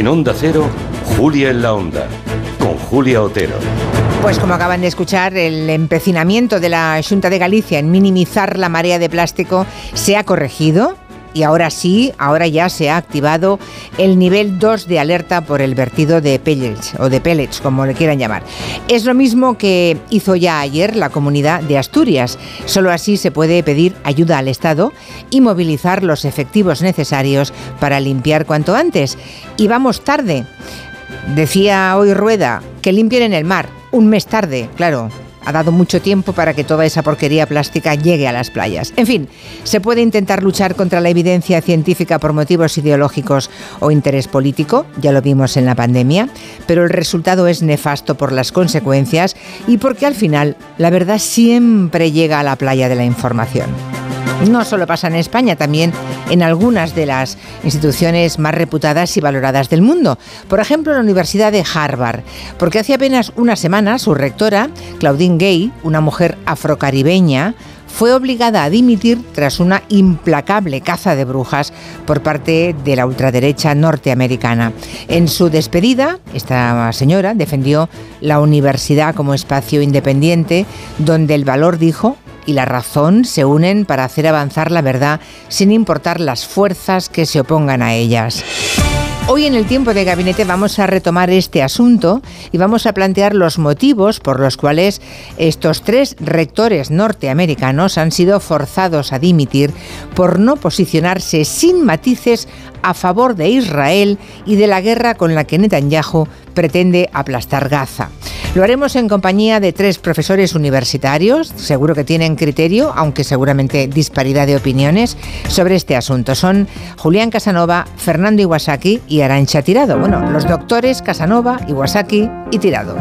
En Onda Cero, Julia en la Onda, con Julia Otero. Pues como acaban de escuchar, el empecinamiento de la Junta de Galicia en minimizar la marea de plástico se ha corregido y ahora sí, ahora ya se ha activado el nivel 2 de alerta por el vertido de pellets o de pellets, como le quieran llamar. Es lo mismo que hizo ya ayer la comunidad de Asturias. Solo así se puede pedir ayuda al Estado y movilizar los efectivos necesarios para limpiar cuanto antes. Y vamos tarde. Decía hoy Rueda que limpien en el mar, un mes tarde, claro, ha dado mucho tiempo para que toda esa porquería plástica llegue a las playas. En fin, se puede intentar luchar contra la evidencia científica por motivos ideológicos o interés político, ya lo vimos en la pandemia, pero el resultado es nefasto por las consecuencias y porque al final la verdad siempre llega a la playa de la información. No solo pasa en España, también en algunas de las instituciones más reputadas y valoradas del mundo. Por ejemplo, la Universidad de Harvard, porque hace apenas una semana su rectora, Claudine Gay, una mujer afrocaribeña, fue obligada a dimitir tras una implacable caza de brujas por parte de la ultraderecha norteamericana. En su despedida, esta señora defendió la universidad como espacio independiente donde el valor, dijo, y la razón se unen para hacer avanzar la verdad sin importar las fuerzas que se opongan a ellas. Hoy en el tiempo de gabinete vamos a retomar este asunto y vamos a plantear los motivos por los cuales estos tres rectores norteamericanos han sido forzados a dimitir por no posicionarse sin matices a favor de Israel y de la guerra con la que Netanyahu pretende aplastar Gaza. Lo haremos en compañía de tres profesores universitarios, seguro que tienen criterio, aunque seguramente disparidad de opiniones, sobre este asunto. Son Julián Casanova, Fernando Iwasaki y Arancha Tirado. Bueno, los doctores Casanova, Iwasaki y Tirado.